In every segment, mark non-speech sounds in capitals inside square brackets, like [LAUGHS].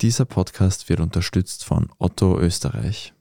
Dieser Podcast wird unterstützt von Otto Österreich.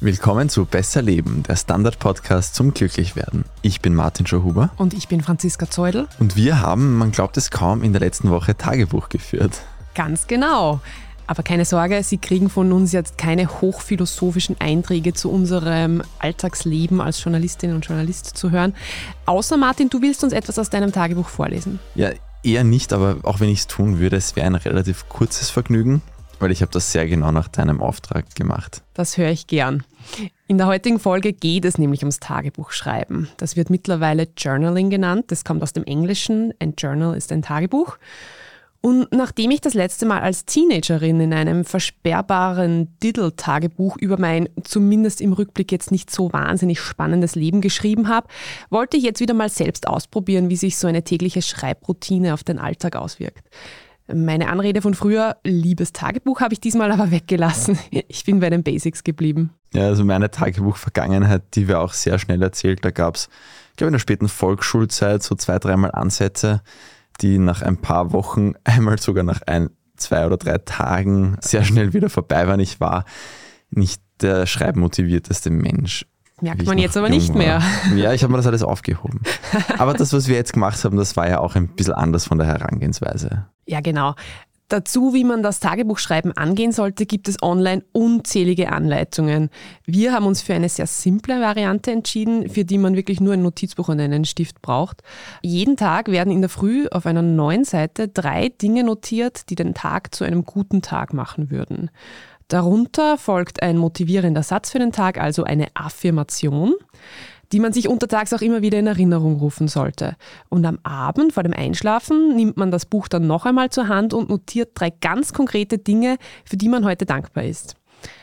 Willkommen zu Besser Leben, der Standard-Podcast zum Glücklichwerden. Ich bin Martin Schauhuber. Und ich bin Franziska Zeudel. Und wir haben, man glaubt es kaum, in der letzten Woche Tagebuch geführt. Ganz genau. Aber keine Sorge, Sie kriegen von uns jetzt keine hochphilosophischen Einträge zu unserem Alltagsleben als Journalistin und Journalist zu hören. Außer Martin, du willst uns etwas aus deinem Tagebuch vorlesen. Ja, eher nicht, aber auch wenn ich es tun würde, es wäre ein relativ kurzes Vergnügen weil ich habe das sehr genau nach deinem Auftrag gemacht. Das höre ich gern. In der heutigen Folge geht es nämlich ums Tagebuchschreiben. Das wird mittlerweile Journaling genannt. Das kommt aus dem Englischen. Ein Journal ist ein Tagebuch. Und nachdem ich das letzte Mal als Teenagerin in einem versperrbaren Diddle-Tagebuch über mein zumindest im Rückblick jetzt nicht so wahnsinnig spannendes Leben geschrieben habe, wollte ich jetzt wieder mal selbst ausprobieren, wie sich so eine tägliche Schreibroutine auf den Alltag auswirkt. Meine Anrede von früher, liebes Tagebuch, habe ich diesmal aber weggelassen. Ich bin bei den Basics geblieben. Ja, also meine Tagebuch-Vergangenheit, die wir auch sehr schnell erzählt. Da gab es, ich glaube, in der späten Volksschulzeit so zwei, dreimal Ansätze, die nach ein paar Wochen, [LAUGHS] einmal sogar nach ein, zwei oder drei Tagen sehr schnell wieder vorbei waren. Ich war nicht der schreibmotivierteste Mensch. Merkt man jetzt aber nicht mehr. Ja, ich habe mir das alles aufgehoben. Aber das, was wir jetzt gemacht haben, das war ja auch ein bisschen anders von der Herangehensweise. Ja, genau. Dazu, wie man das Tagebuchschreiben angehen sollte, gibt es online unzählige Anleitungen. Wir haben uns für eine sehr simple Variante entschieden, für die man wirklich nur ein Notizbuch und einen Stift braucht. Jeden Tag werden in der Früh auf einer neuen Seite drei Dinge notiert, die den Tag zu einem guten Tag machen würden. Darunter folgt ein motivierender Satz für den Tag, also eine Affirmation die man sich untertags auch immer wieder in Erinnerung rufen sollte. Und am Abend vor dem Einschlafen nimmt man das Buch dann noch einmal zur Hand und notiert drei ganz konkrete Dinge, für die man heute dankbar ist.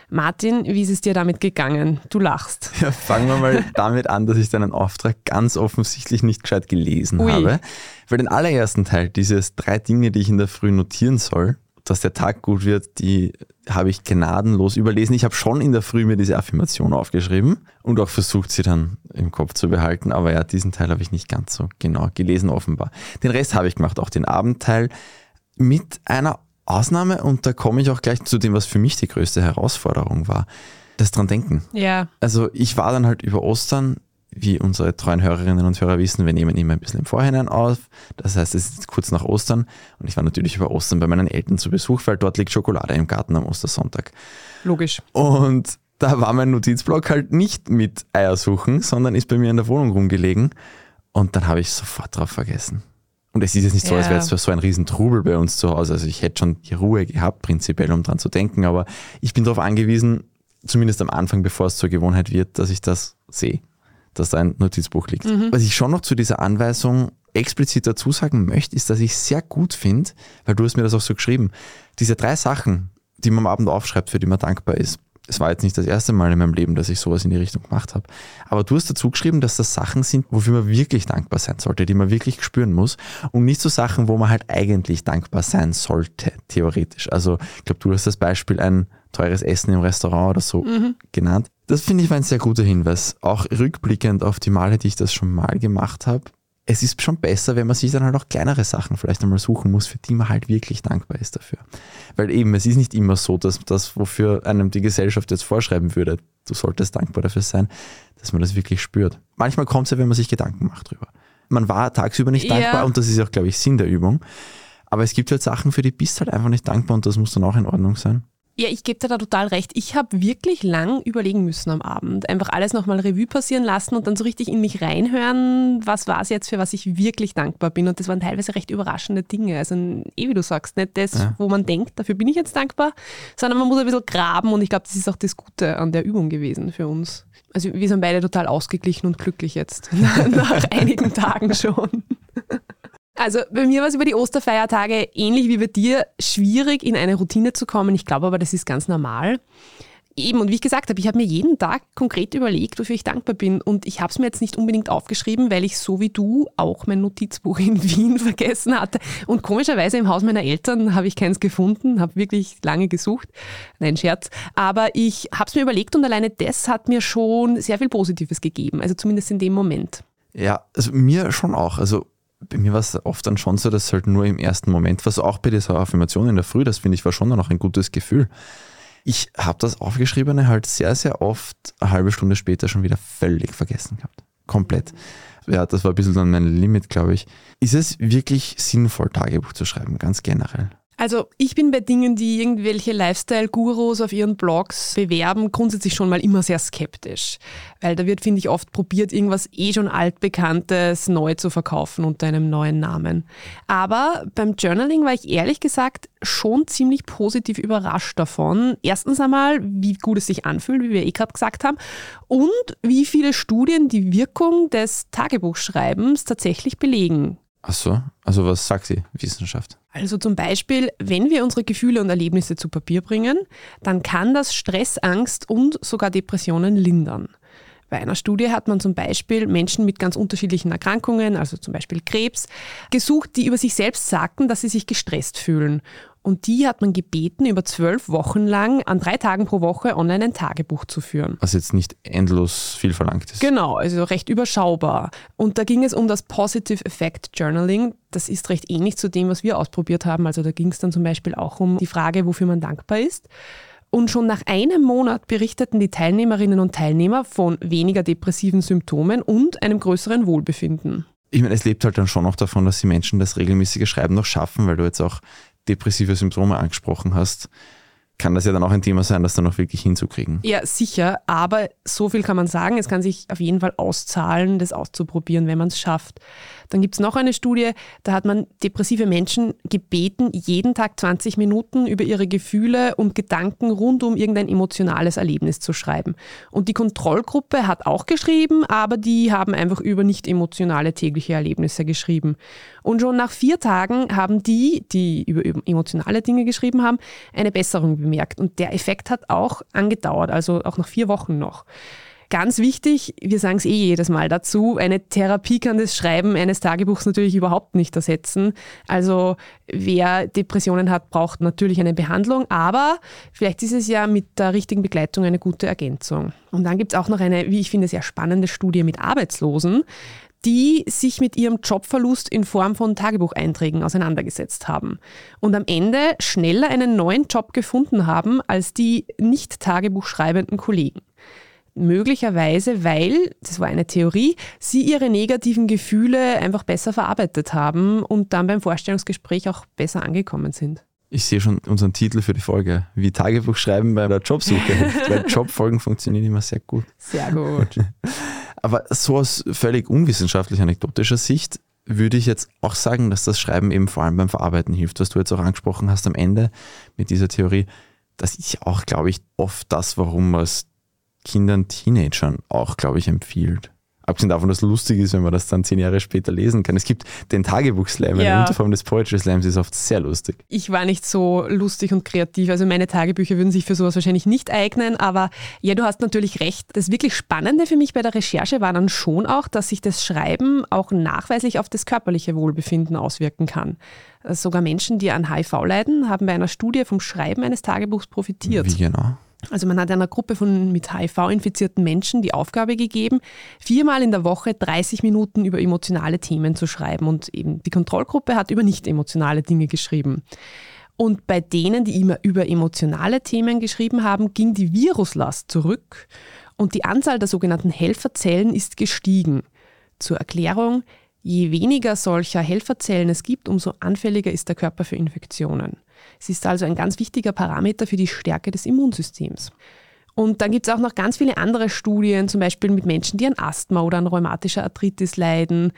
Martin, wie ist es dir damit gegangen? Du lachst. [LAUGHS] Ja, fangen wir mal damit an, dass ich deinen Auftrag ganz offensichtlich nicht gescheit gelesen Ui. habe. Weil den allerersten Teil, dieses drei Dinge, die ich in der Früh notieren soll, dass der Tag gut wird, die habe ich gnadenlos überlesen. Ich habe schon in der Früh mir diese Affirmation aufgeschrieben und auch versucht, sie dann im Kopf zu behalten. Aber ja, diesen Teil habe ich nicht ganz so genau gelesen, offenbar. Den Rest habe ich gemacht, auch den Abendteil mit einer Ausnahme. Und da komme ich auch gleich zu dem, was für mich die größte Herausforderung war. Das dran denken. Ja. Also ich war dann halt über Ostern wie unsere treuen Hörerinnen und Hörer wissen, wir nehmen immer ein bisschen im Vorhinein auf. Das heißt, es ist kurz nach Ostern und ich war natürlich über Ostern bei meinen Eltern zu Besuch, weil dort liegt Schokolade im Garten am Ostersonntag. Logisch. Und da war mein Notizblock halt nicht mit Eiersuchen, sondern ist bei mir in der Wohnung rumgelegen und dann habe ich sofort drauf vergessen. Und es ist jetzt nicht so, ja. als wäre es so ein Riesentrubel bei uns zu Hause. Also ich hätte schon die Ruhe gehabt, prinzipiell, um dran zu denken, aber ich bin darauf angewiesen, zumindest am Anfang, bevor es zur Gewohnheit wird, dass ich das sehe dass da ein Notizbuch liegt. Mhm. Was ich schon noch zu dieser Anweisung explizit dazu sagen möchte, ist, dass ich sehr gut finde, weil du hast mir das auch so geschrieben, diese drei Sachen, die man am Abend aufschreibt, für die man dankbar ist. Es war jetzt nicht das erste Mal in meinem Leben, dass ich sowas in die Richtung gemacht habe. Aber du hast dazu geschrieben, dass das Sachen sind, wofür man wirklich dankbar sein sollte, die man wirklich spüren muss. Und nicht so Sachen, wo man halt eigentlich dankbar sein sollte, theoretisch. Also ich glaube, du hast das Beispiel ein teures Essen im Restaurant oder so mhm. genannt. Das finde ich war ein sehr guter Hinweis. Auch rückblickend auf die Male, die ich das schon mal gemacht habe. Es ist schon besser, wenn man sich dann halt auch kleinere Sachen vielleicht einmal suchen muss, für die man halt wirklich dankbar ist dafür. Weil eben, es ist nicht immer so, dass das, wofür einem die Gesellschaft jetzt vorschreiben würde, du solltest dankbar dafür sein, dass man das wirklich spürt. Manchmal kommt es ja, wenn man sich Gedanken macht drüber. Man war tagsüber nicht dankbar ja. und das ist auch, glaube ich, Sinn der Übung. Aber es gibt halt Sachen, für die bist halt einfach nicht dankbar und das muss dann auch in Ordnung sein. Ja, ich gebe dir da total recht. Ich habe wirklich lang überlegen müssen am Abend. Einfach alles nochmal Revue passieren lassen und dann so richtig in mich reinhören, was war es jetzt, für was ich wirklich dankbar bin. Und das waren teilweise recht überraschende Dinge. Also eh, wie du sagst, nicht das, ja. wo man denkt, dafür bin ich jetzt dankbar, sondern man muss ein bisschen graben und ich glaube, das ist auch das Gute an der Übung gewesen für uns. Also wir sind beide total ausgeglichen und glücklich jetzt, [LAUGHS] nach einigen Tagen schon. Also bei mir war es über die Osterfeiertage ähnlich wie bei dir schwierig, in eine Routine zu kommen. Ich glaube aber, das ist ganz normal. Eben, und wie ich gesagt habe, ich habe mir jeden Tag konkret überlegt, wofür ich dankbar bin. Und ich habe es mir jetzt nicht unbedingt aufgeschrieben, weil ich so wie du auch mein Notizbuch in [LAUGHS] Wien vergessen hatte. Und komischerweise im Haus meiner Eltern habe ich keins gefunden, habe wirklich lange gesucht. Nein, Scherz. Aber ich habe es mir überlegt und alleine das hat mir schon sehr viel Positives gegeben. Also zumindest in dem Moment. Ja, also mir schon auch. Also bei mir war es oft dann schon so, dass halt nur im ersten Moment, was auch bei dieser Affirmation in der Früh, das finde ich war schon dann auch ein gutes Gefühl. Ich habe das Aufgeschriebene halt sehr, sehr oft eine halbe Stunde später schon wieder völlig vergessen gehabt. Komplett. Ja, das war ein bisschen dann mein Limit, glaube ich. Ist es wirklich sinnvoll, Tagebuch zu schreiben, ganz generell? Also ich bin bei Dingen, die irgendwelche Lifestyle-Gurus auf ihren Blogs bewerben, grundsätzlich schon mal immer sehr skeptisch. Weil da wird, finde ich, oft probiert, irgendwas eh schon altbekanntes neu zu verkaufen unter einem neuen Namen. Aber beim Journaling war ich ehrlich gesagt schon ziemlich positiv überrascht davon. Erstens einmal, wie gut es sich anfühlt, wie wir eh gerade gesagt haben, und wie viele Studien die Wirkung des Tagebuchschreibens tatsächlich belegen. Ach so, also was sagt die Wissenschaft? Also zum Beispiel, wenn wir unsere Gefühle und Erlebnisse zu Papier bringen, dann kann das Stress, Angst und sogar Depressionen lindern. Bei einer Studie hat man zum Beispiel Menschen mit ganz unterschiedlichen Erkrankungen, also zum Beispiel Krebs, gesucht, die über sich selbst sagten, dass sie sich gestresst fühlen. Und die hat man gebeten, über zwölf Wochen lang an drei Tagen pro Woche online ein Tagebuch zu führen. Was jetzt nicht endlos viel verlangt ist. Genau, also recht überschaubar. Und da ging es um das Positive Effect Journaling. Das ist recht ähnlich zu dem, was wir ausprobiert haben. Also da ging es dann zum Beispiel auch um die Frage, wofür man dankbar ist. Und schon nach einem Monat berichteten die Teilnehmerinnen und Teilnehmer von weniger depressiven Symptomen und einem größeren Wohlbefinden. Ich meine, es lebt halt dann schon noch davon, dass die Menschen das regelmäßige Schreiben noch schaffen, weil du jetzt auch depressive Symptome angesprochen hast, kann das ja dann auch ein Thema sein, das dann auch wirklich hinzukriegen. Ja, sicher, aber so viel kann man sagen, es kann sich auf jeden Fall auszahlen, das auszuprobieren, wenn man es schafft. Dann gibt es noch eine Studie, da hat man depressive Menschen gebeten, jeden Tag 20 Minuten über ihre Gefühle und Gedanken rund um irgendein emotionales Erlebnis zu schreiben. Und die Kontrollgruppe hat auch geschrieben, aber die haben einfach über nicht emotionale tägliche Erlebnisse geschrieben. Und schon nach vier Tagen haben die, die über emotionale Dinge geschrieben haben, eine Besserung bemerkt. Und der Effekt hat auch angedauert, also auch nach vier Wochen noch. Ganz wichtig, wir sagen es eh jedes Mal dazu, eine Therapie kann das Schreiben eines Tagebuchs natürlich überhaupt nicht ersetzen. Also wer Depressionen hat, braucht natürlich eine Behandlung, aber vielleicht ist es ja mit der richtigen Begleitung eine gute Ergänzung. Und dann gibt es auch noch eine, wie ich finde, sehr spannende Studie mit Arbeitslosen die sich mit ihrem Jobverlust in Form von Tagebucheinträgen auseinandergesetzt haben und am Ende schneller einen neuen Job gefunden haben als die nicht Tagebuchschreibenden Kollegen möglicherweise, weil, das war eine Theorie, sie ihre negativen Gefühle einfach besser verarbeitet haben und dann beim Vorstellungsgespräch auch besser angekommen sind. Ich sehe schon unseren Titel für die Folge, wie Tagebuch schreiben bei der Jobsuche. [LAUGHS] Weil Jobfolgen funktionieren immer sehr gut. Sehr gut. [LAUGHS] Aber so aus völlig unwissenschaftlich anekdotischer Sicht würde ich jetzt auch sagen, dass das Schreiben eben vor allem beim Verarbeiten hilft, was du jetzt auch angesprochen hast am Ende mit dieser Theorie. Das ist auch, glaube ich, oft das, warum man es Kindern, Teenagern auch, glaube ich, empfiehlt. Abgesehen davon, dass es lustig ist, wenn man das dann zehn Jahre später lesen kann. Es gibt den Tagebuch-Slam, ja. eine Unterform des Poetry Slams ist oft sehr lustig. Ich war nicht so lustig und kreativ. Also meine Tagebücher würden sich für sowas wahrscheinlich nicht eignen. Aber ja, du hast natürlich recht. Das wirklich Spannende für mich bei der Recherche war dann schon auch, dass sich das Schreiben auch nachweislich auf das körperliche Wohlbefinden auswirken kann. Sogar Menschen, die an HIV leiden, haben bei einer Studie vom Schreiben eines Tagebuchs profitiert. Wie genau? Also man hat einer Gruppe von mit HIV infizierten Menschen die Aufgabe gegeben, viermal in der Woche 30 Minuten über emotionale Themen zu schreiben. Und eben die Kontrollgruppe hat über nicht emotionale Dinge geschrieben. Und bei denen, die immer über emotionale Themen geschrieben haben, ging die Viruslast zurück und die Anzahl der sogenannten Helferzellen ist gestiegen. Zur Erklärung, je weniger solcher Helferzellen es gibt, umso anfälliger ist der Körper für Infektionen. Es ist also ein ganz wichtiger Parameter für die Stärke des Immunsystems. Und dann gibt es auch noch ganz viele andere Studien, zum Beispiel mit Menschen, die an Asthma oder an rheumatischer Arthritis leiden.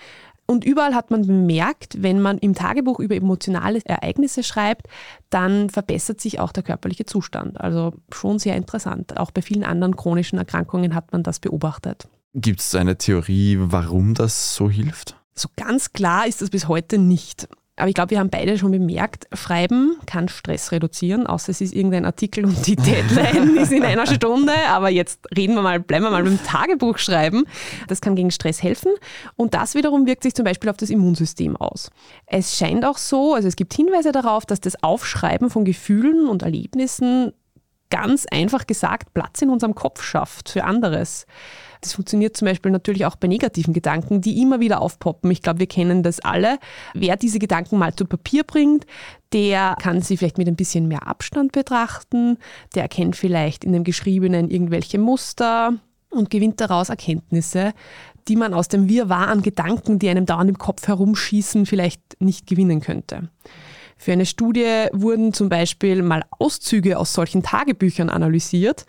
Und überall hat man bemerkt, wenn man im Tagebuch über emotionale Ereignisse schreibt, dann verbessert sich auch der körperliche Zustand. Also schon sehr interessant. Auch bei vielen anderen chronischen Erkrankungen hat man das beobachtet. Gibt es eine Theorie, warum das so hilft? So ganz klar ist das bis heute nicht. Aber ich glaube, wir haben beide schon bemerkt, Schreiben kann Stress reduzieren, außer es ist irgendein Artikel und die Deadline [LAUGHS] ist in einer Stunde. Aber jetzt reden wir mal, bleiben wir mal beim Tagebuch schreiben. Das kann gegen Stress helfen. Und das wiederum wirkt sich zum Beispiel auf das Immunsystem aus. Es scheint auch so, also es gibt Hinweise darauf, dass das Aufschreiben von Gefühlen und Erlebnissen ganz einfach gesagt Platz in unserem Kopf schafft für anderes. Das funktioniert zum Beispiel natürlich auch bei negativen Gedanken, die immer wieder aufpoppen. Ich glaube, wir kennen das alle. Wer diese Gedanken mal zu Papier bringt, der kann sie vielleicht mit ein bisschen mehr Abstand betrachten, der erkennt vielleicht in dem Geschriebenen irgendwelche Muster und gewinnt daraus Erkenntnisse, die man aus dem Wirrwarr an Gedanken, die einem dauernd im Kopf herumschießen, vielleicht nicht gewinnen könnte. Für eine Studie wurden zum Beispiel mal Auszüge aus solchen Tagebüchern analysiert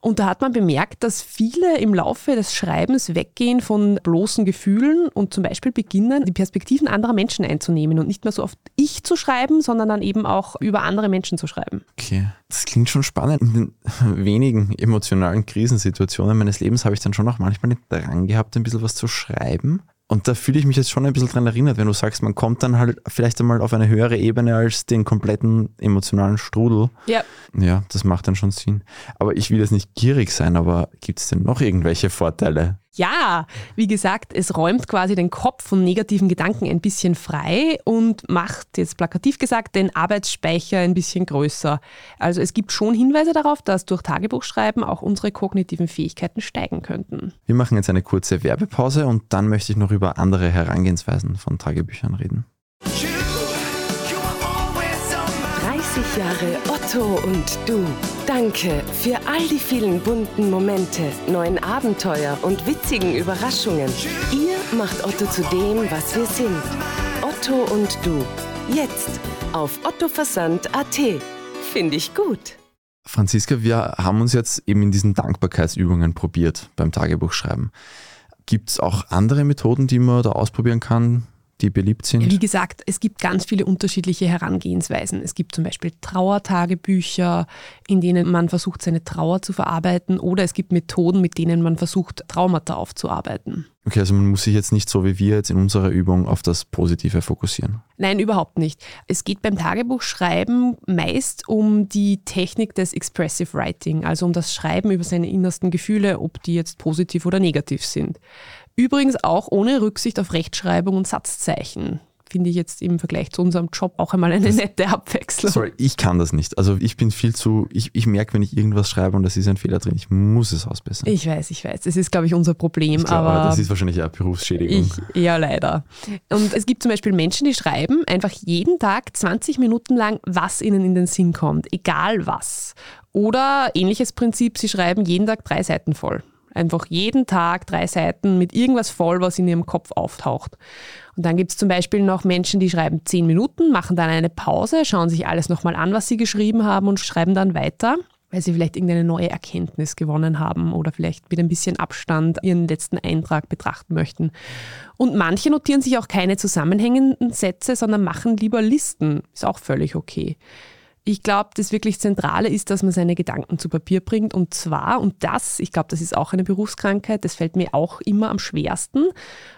und da hat man bemerkt, dass viele im Laufe des Schreibens weggehen von bloßen Gefühlen und zum Beispiel beginnen, die Perspektiven anderer Menschen einzunehmen und nicht mehr so oft ich zu schreiben, sondern dann eben auch über andere Menschen zu schreiben. Okay, das klingt schon spannend. In den [LAUGHS] wenigen emotionalen Krisensituationen meines Lebens habe ich dann schon auch manchmal den Drang gehabt, ein bisschen was zu schreiben. Und da fühle ich mich jetzt schon ein bisschen dran erinnert, wenn du sagst, man kommt dann halt vielleicht einmal auf eine höhere Ebene als den kompletten emotionalen Strudel. Ja. Ja, das macht dann schon Sinn. Aber ich will jetzt nicht gierig sein, aber gibt es denn noch irgendwelche Vorteile? Ja, wie gesagt, es räumt quasi den Kopf von negativen Gedanken ein bisschen frei und macht, jetzt plakativ gesagt, den Arbeitsspeicher ein bisschen größer. Also es gibt schon Hinweise darauf, dass durch Tagebuchschreiben auch unsere kognitiven Fähigkeiten steigen könnten. Wir machen jetzt eine kurze Werbepause und dann möchte ich noch über andere Herangehensweisen von Tagebüchern reden. 30 Jahre Otto und du. Danke für all die vielen bunten Momente, neuen Abenteuer und witzigen Überraschungen. Ihr macht Otto zu dem, was wir sind. Otto und du. Jetzt auf ottoversand.at. Finde ich gut. Franziska, wir haben uns jetzt eben in diesen Dankbarkeitsübungen probiert beim Tagebuchschreiben. Gibt es auch andere Methoden, die man da ausprobieren kann? Die beliebt sind? Wie gesagt, es gibt ganz viele unterschiedliche Herangehensweisen. Es gibt zum Beispiel Trauertagebücher, in denen man versucht, seine Trauer zu verarbeiten, oder es gibt Methoden, mit denen man versucht, Traumata aufzuarbeiten. Okay, also man muss sich jetzt nicht so wie wir jetzt in unserer Übung auf das Positive fokussieren. Nein, überhaupt nicht. Es geht beim Tagebuchschreiben meist um die Technik des Expressive Writing, also um das Schreiben über seine innersten Gefühle, ob die jetzt positiv oder negativ sind. Übrigens auch ohne Rücksicht auf Rechtschreibung und Satzzeichen. Finde ich jetzt im Vergleich zu unserem Job auch einmal eine nette Abwechslung. Sorry, ich kann das nicht. Also ich bin viel zu, ich, ich merke, wenn ich irgendwas schreibe und da ist ein Fehler drin, ich muss es ausbessern. Ich weiß, ich weiß. Das ist, glaube ich, unser Problem. Glaub, aber, aber das ist wahrscheinlich eine Berufsschädigung. Ich, ja, leider. Und es gibt zum Beispiel Menschen, die schreiben einfach jeden Tag 20 Minuten lang, was ihnen in den Sinn kommt, egal was. Oder ähnliches Prinzip, sie schreiben jeden Tag drei Seiten voll. Einfach jeden Tag drei Seiten mit irgendwas voll, was in ihrem Kopf auftaucht. Und dann gibt es zum Beispiel noch Menschen, die schreiben zehn Minuten, machen dann eine Pause, schauen sich alles nochmal an, was sie geschrieben haben und schreiben dann weiter, weil sie vielleicht irgendeine neue Erkenntnis gewonnen haben oder vielleicht mit ein bisschen Abstand ihren letzten Eintrag betrachten möchten. Und manche notieren sich auch keine zusammenhängenden Sätze, sondern machen lieber Listen. Ist auch völlig okay. Ich glaube, das wirklich Zentrale ist, dass man seine Gedanken zu Papier bringt. Und zwar, und das, ich glaube, das ist auch eine Berufskrankheit, das fällt mir auch immer am schwersten,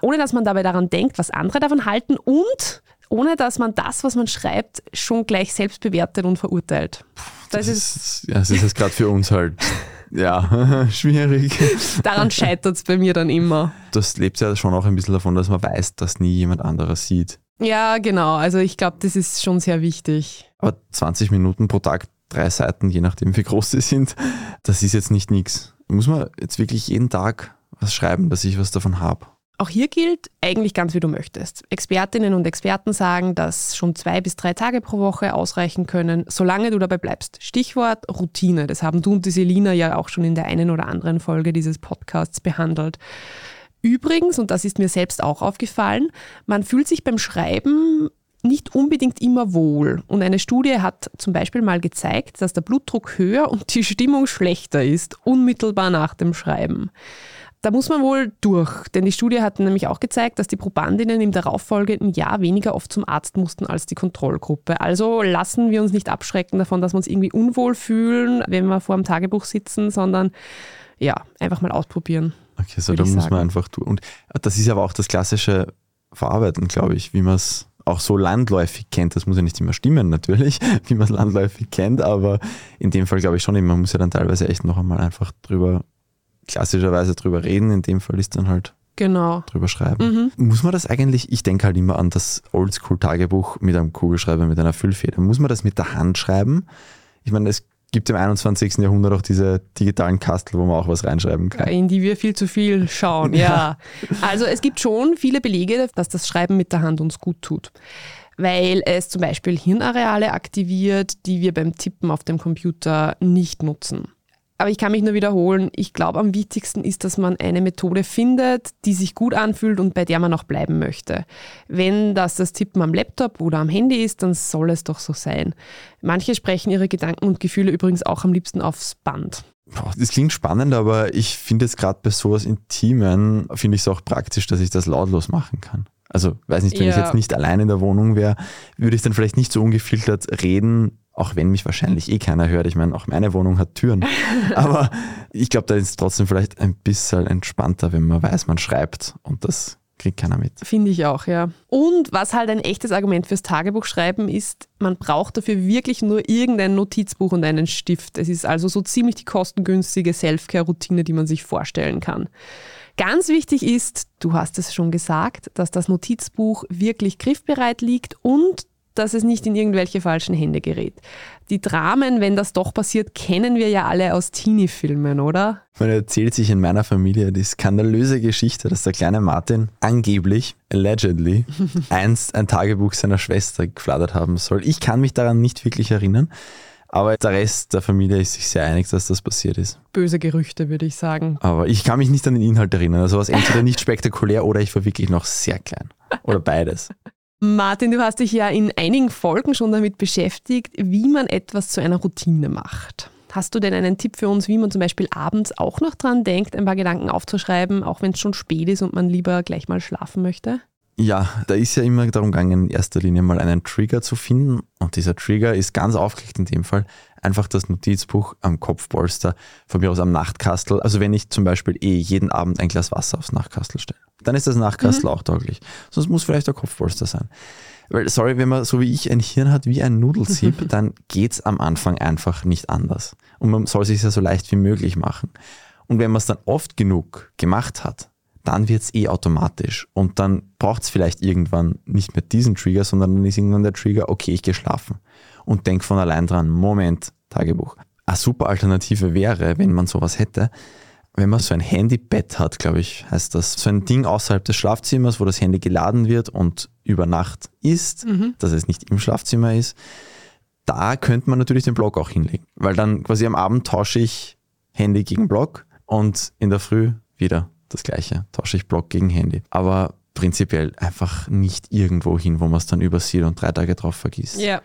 ohne dass man dabei daran denkt, was andere davon halten und ohne dass man das, was man schreibt, schon gleich selbst bewertet und verurteilt. Das, das ist, ja, das ist jetzt gerade für uns halt ja, [LAUGHS] schwierig. Daran scheitert es bei mir dann immer. Das lebt ja schon auch ein bisschen davon, dass man weiß, dass nie jemand anderes sieht. Ja, genau. Also ich glaube, das ist schon sehr wichtig. Aber 20 Minuten pro Tag, drei Seiten, je nachdem wie groß sie sind, das ist jetzt nicht nichts. Muss man jetzt wirklich jeden Tag was schreiben, dass ich was davon habe? Auch hier gilt eigentlich ganz wie du möchtest. Expertinnen und Experten sagen, dass schon zwei bis drei Tage pro Woche ausreichen können, solange du dabei bleibst. Stichwort Routine. Das haben du und die Selina ja auch schon in der einen oder anderen Folge dieses Podcasts behandelt. Übrigens, und das ist mir selbst auch aufgefallen, man fühlt sich beim Schreiben nicht unbedingt immer wohl. Und eine Studie hat zum Beispiel mal gezeigt, dass der Blutdruck höher und die Stimmung schlechter ist, unmittelbar nach dem Schreiben. Da muss man wohl durch, denn die Studie hat nämlich auch gezeigt, dass die Probandinnen im darauffolgenden Jahr weniger oft zum Arzt mussten als die Kontrollgruppe. Also lassen wir uns nicht abschrecken davon, dass wir uns irgendwie unwohl fühlen, wenn wir vor dem Tagebuch sitzen, sondern ja, einfach mal ausprobieren. Okay, so da muss sagen. man einfach tun. Und das ist aber auch das klassische Verarbeiten, glaube ich, wie man es auch so landläufig kennt. Das muss ja nicht immer stimmen natürlich, [LAUGHS] wie man es landläufig kennt, aber in dem Fall glaube ich schon, man muss ja dann teilweise echt noch einmal einfach drüber, klassischerweise drüber reden. In dem Fall ist dann halt genau. drüber schreiben. Mhm. Muss man das eigentlich, ich denke halt immer an das Oldschool-Tagebuch mit einem Kugelschreiber, mit einer Füllfeder. Muss man das mit der Hand schreiben? Ich meine, es gibt im 21. Jahrhundert auch diese digitalen Kastel, wo man auch was reinschreiben kann. In die wir viel zu viel schauen, [LAUGHS] ja. Also es gibt schon viele Belege, dass das Schreiben mit der Hand uns gut tut. Weil es zum Beispiel Hirnareale aktiviert, die wir beim Tippen auf dem Computer nicht nutzen. Aber ich kann mich nur wiederholen, ich glaube, am wichtigsten ist, dass man eine Methode findet, die sich gut anfühlt und bei der man auch bleiben möchte. Wenn das das Tippen am Laptop oder am Handy ist, dann soll es doch so sein. Manche sprechen ihre Gedanken und Gefühle übrigens auch am liebsten aufs Band. Das klingt spannend, aber ich finde es gerade bei sowas Intimen, finde ich es auch praktisch, dass ich das lautlos machen kann. Also, weiß nicht, wenn ja. ich jetzt nicht allein in der Wohnung wäre, würde ich dann vielleicht nicht so ungefiltert reden, auch wenn mich wahrscheinlich eh keiner hört. Ich meine, auch meine Wohnung hat Türen. [LAUGHS] Aber ich glaube, da ist es trotzdem vielleicht ein bisschen entspannter, wenn man weiß, man schreibt und das kriegt keiner mit. Finde ich auch, ja. Und was halt ein echtes Argument fürs Tagebuchschreiben ist, man braucht dafür wirklich nur irgendein Notizbuch und einen Stift. Es ist also so ziemlich die kostengünstige Selfcare-Routine, die man sich vorstellen kann. Ganz wichtig ist, du hast es schon gesagt, dass das Notizbuch wirklich griffbereit liegt und dass es nicht in irgendwelche falschen Hände gerät. Die Dramen, wenn das doch passiert, kennen wir ja alle aus Teenie-Filmen, oder? Man erzählt sich in meiner Familie die skandalöse Geschichte, dass der kleine Martin angeblich, allegedly, [LAUGHS] einst ein Tagebuch seiner Schwester geflattert haben soll. Ich kann mich daran nicht wirklich erinnern. Aber der Rest der Familie ist sich sehr einig, dass das passiert ist. Böse Gerüchte, würde ich sagen. Aber ich kann mich nicht an den Inhalt erinnern. Also war es entweder nicht spektakulär oder ich war wirklich noch sehr klein. Oder beides. Martin, du hast dich ja in einigen Folgen schon damit beschäftigt, wie man etwas zu einer Routine macht. Hast du denn einen Tipp für uns, wie man zum Beispiel abends auch noch dran denkt, ein paar Gedanken aufzuschreiben, auch wenn es schon spät ist und man lieber gleich mal schlafen möchte? Ja, da ist ja immer darum gegangen, in erster Linie mal einen Trigger zu finden. Und dieser Trigger ist ganz aufgelegt in dem Fall. Einfach das Notizbuch am Kopfpolster, von mir aus am Nachtkastel. Also wenn ich zum Beispiel eh jeden Abend ein Glas Wasser aufs Nachtkastel stelle, dann ist das Nachtkastel mhm. auch tauglich. Sonst muss vielleicht der Kopfpolster sein. Weil, sorry, wenn man so wie ich ein Hirn hat wie ein Nudelsieb, [LAUGHS] dann geht es am Anfang einfach nicht anders. Und man soll sich ja so leicht wie möglich machen. Und wenn man es dann oft genug gemacht hat, dann wird es eh automatisch. Und dann braucht es vielleicht irgendwann nicht mehr diesen Trigger, sondern dann ist irgendwann der Trigger, okay, ich gehe schlafen. Und denk von allein dran, Moment, Tagebuch. Eine super Alternative wäre, wenn man sowas hätte, wenn man so ein Handybett hat, glaube ich, heißt das, so ein Ding außerhalb des Schlafzimmers, wo das Handy geladen wird und über Nacht ist, mhm. dass es nicht im Schlafzimmer ist, da könnte man natürlich den Block auch hinlegen. Weil dann quasi am Abend tausche ich Handy gegen Block und in der Früh wieder das gleiche, tausche ich Block gegen Handy. Aber prinzipiell einfach nicht irgendwo hin, wo man es dann übersieht und drei Tage drauf vergisst. Ja.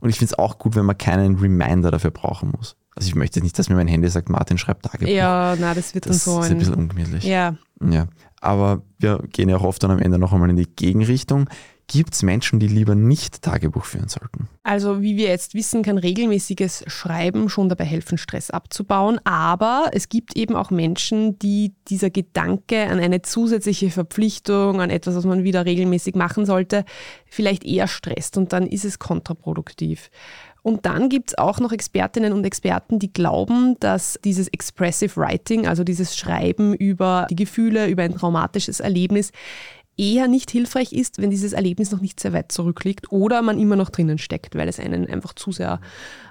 Und ich finde es auch gut, wenn man keinen Reminder dafür brauchen muss. Also ich möchte nicht, dass mir mein Handy sagt, Martin schreibt Tagebuch. Ja, na, das wird das dann so ist ein bisschen ungemütlich. Ja. ja. Aber wir gehen ja auch oft dann am Ende noch einmal in die Gegenrichtung. Gibt es Menschen, die lieber nicht Tagebuch führen sollten? Also wie wir jetzt wissen, kann regelmäßiges Schreiben schon dabei helfen, Stress abzubauen. Aber es gibt eben auch Menschen, die dieser Gedanke an eine zusätzliche Verpflichtung, an etwas, was man wieder regelmäßig machen sollte, vielleicht eher stresst und dann ist es kontraproduktiv. Und dann gibt es auch noch Expertinnen und Experten, die glauben, dass dieses Expressive Writing, also dieses Schreiben über die Gefühle, über ein traumatisches Erlebnis, eher nicht hilfreich ist, wenn dieses Erlebnis noch nicht sehr weit zurückliegt oder man immer noch drinnen steckt, weil es einen einfach zu sehr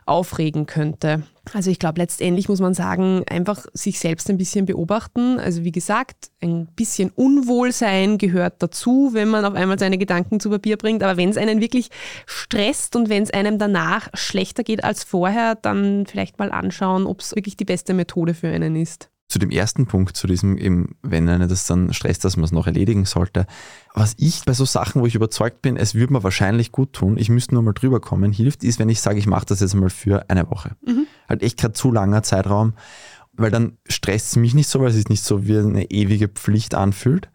aufregen könnte. Also ich glaube, letztendlich muss man sagen, einfach sich selbst ein bisschen beobachten. Also wie gesagt, ein bisschen Unwohlsein gehört dazu, wenn man auf einmal seine Gedanken zu Papier bringt. Aber wenn es einen wirklich stresst und wenn es einem danach schlechter geht als vorher, dann vielleicht mal anschauen, ob es wirklich die beste Methode für einen ist zu dem ersten Punkt, zu diesem, eben, wenn einer das dann stresst, dass man es noch erledigen sollte. Was ich bei so Sachen, wo ich überzeugt bin, es würde mir wahrscheinlich gut tun, ich müsste nur mal drüber kommen, hilft, ist, wenn ich sage, ich mache das jetzt mal für eine Woche. Mhm. Halt echt gerade zu langer Zeitraum, weil dann stresst es mich nicht so, weil es sich nicht so wie eine ewige Pflicht anfühlt.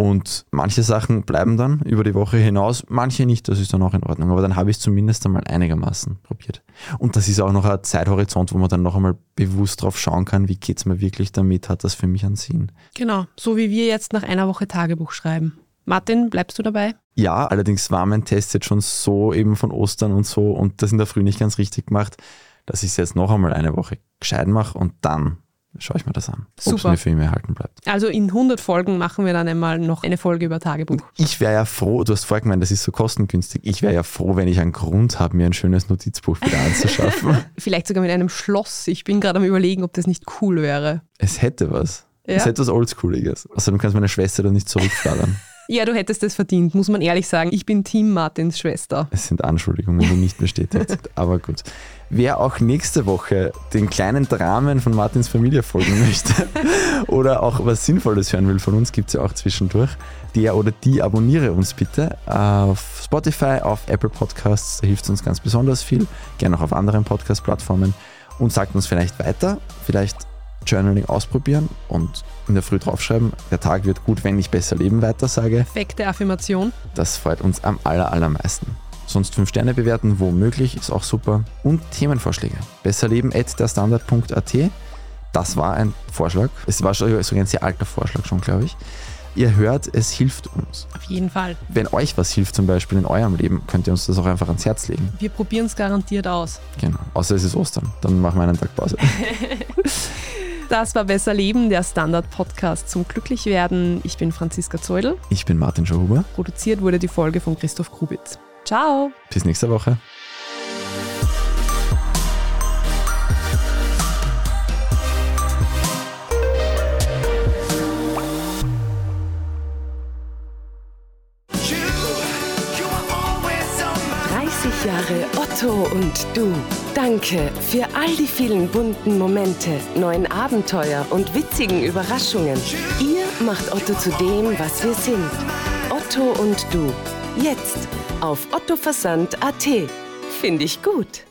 Und manche Sachen bleiben dann über die Woche hinaus, manche nicht, das ist dann auch in Ordnung. Aber dann habe ich es zumindest einmal einigermaßen probiert. Und das ist auch noch ein Zeithorizont, wo man dann noch einmal bewusst drauf schauen kann, wie geht es mir wirklich damit, hat das für mich einen Sinn. Genau, so wie wir jetzt nach einer Woche Tagebuch schreiben. Martin, bleibst du dabei? Ja, allerdings war mein Test jetzt schon so eben von Ostern und so und das in der Früh nicht ganz richtig gemacht, dass ich es jetzt noch einmal eine Woche gescheit mache und dann schaue ich mir das an, ob es mir für immer erhalten bleibt. Also in 100 Folgen machen wir dann einmal noch eine Folge über Tagebuch. Ich wäre ja froh, du hast vorher gemeint, das ist so kostengünstig. Ich wäre ja froh, wenn ich einen Grund habe, mir ein schönes Notizbuch wieder anzuschaffen. [LAUGHS] Vielleicht sogar mit einem Schloss. Ich bin gerade am überlegen, ob das nicht cool wäre. es hätte was. Ja. Es hätte was Oldschooliges. Außerdem kannst meine Schwester dann nicht zurückfladern. Ja, du hättest es verdient, muss man ehrlich sagen. Ich bin Team Martins Schwester. Es sind Anschuldigungen, die nicht bestätigt sind. [LAUGHS] Aber gut. Wer auch nächste Woche den kleinen Dramen von Martins Familie folgen möchte [LAUGHS] oder auch was Sinnvolles hören will von uns, gibt es ja auch zwischendurch. Der oder die abonniere uns bitte auf Spotify, auf Apple Podcasts, da hilft es uns ganz besonders viel. Gerne auch auf anderen Podcast-Plattformen und sagt uns vielleicht weiter, vielleicht Journaling ausprobieren und in der Früh draufschreiben, der Tag wird gut, wenn ich besser leben weiter sage. Perfekte Affirmation. Das freut uns am aller, allermeisten. Sonst 5 Sterne bewerten, wo möglich, ist auch super. Und Themenvorschläge. Besserleben.derstandard.at. Das war ein Vorschlag. Es war schon sogar ein sehr alter Vorschlag schon, glaube ich. Ihr hört, es hilft uns. Auf jeden Fall. Wenn euch was hilft, zum Beispiel in eurem Leben, könnt ihr uns das auch einfach ans Herz legen. Wir probieren es garantiert aus. Genau. Außer es ist Ostern. Dann machen wir einen Tag Pause. [LAUGHS] Das war Besser Leben, der Standard-Podcast zum Glücklichwerden. Ich bin Franziska Zeudel. Ich bin Martin Schauhuber. Produziert wurde die Folge von Christoph Grubitz. Ciao! Bis nächste Woche. Otto und du. Danke für all die vielen bunten Momente, neuen Abenteuer und witzigen Überraschungen. Ihr macht Otto zu dem, was wir sind. Otto und du. Jetzt auf ottoversand.at. Finde ich gut.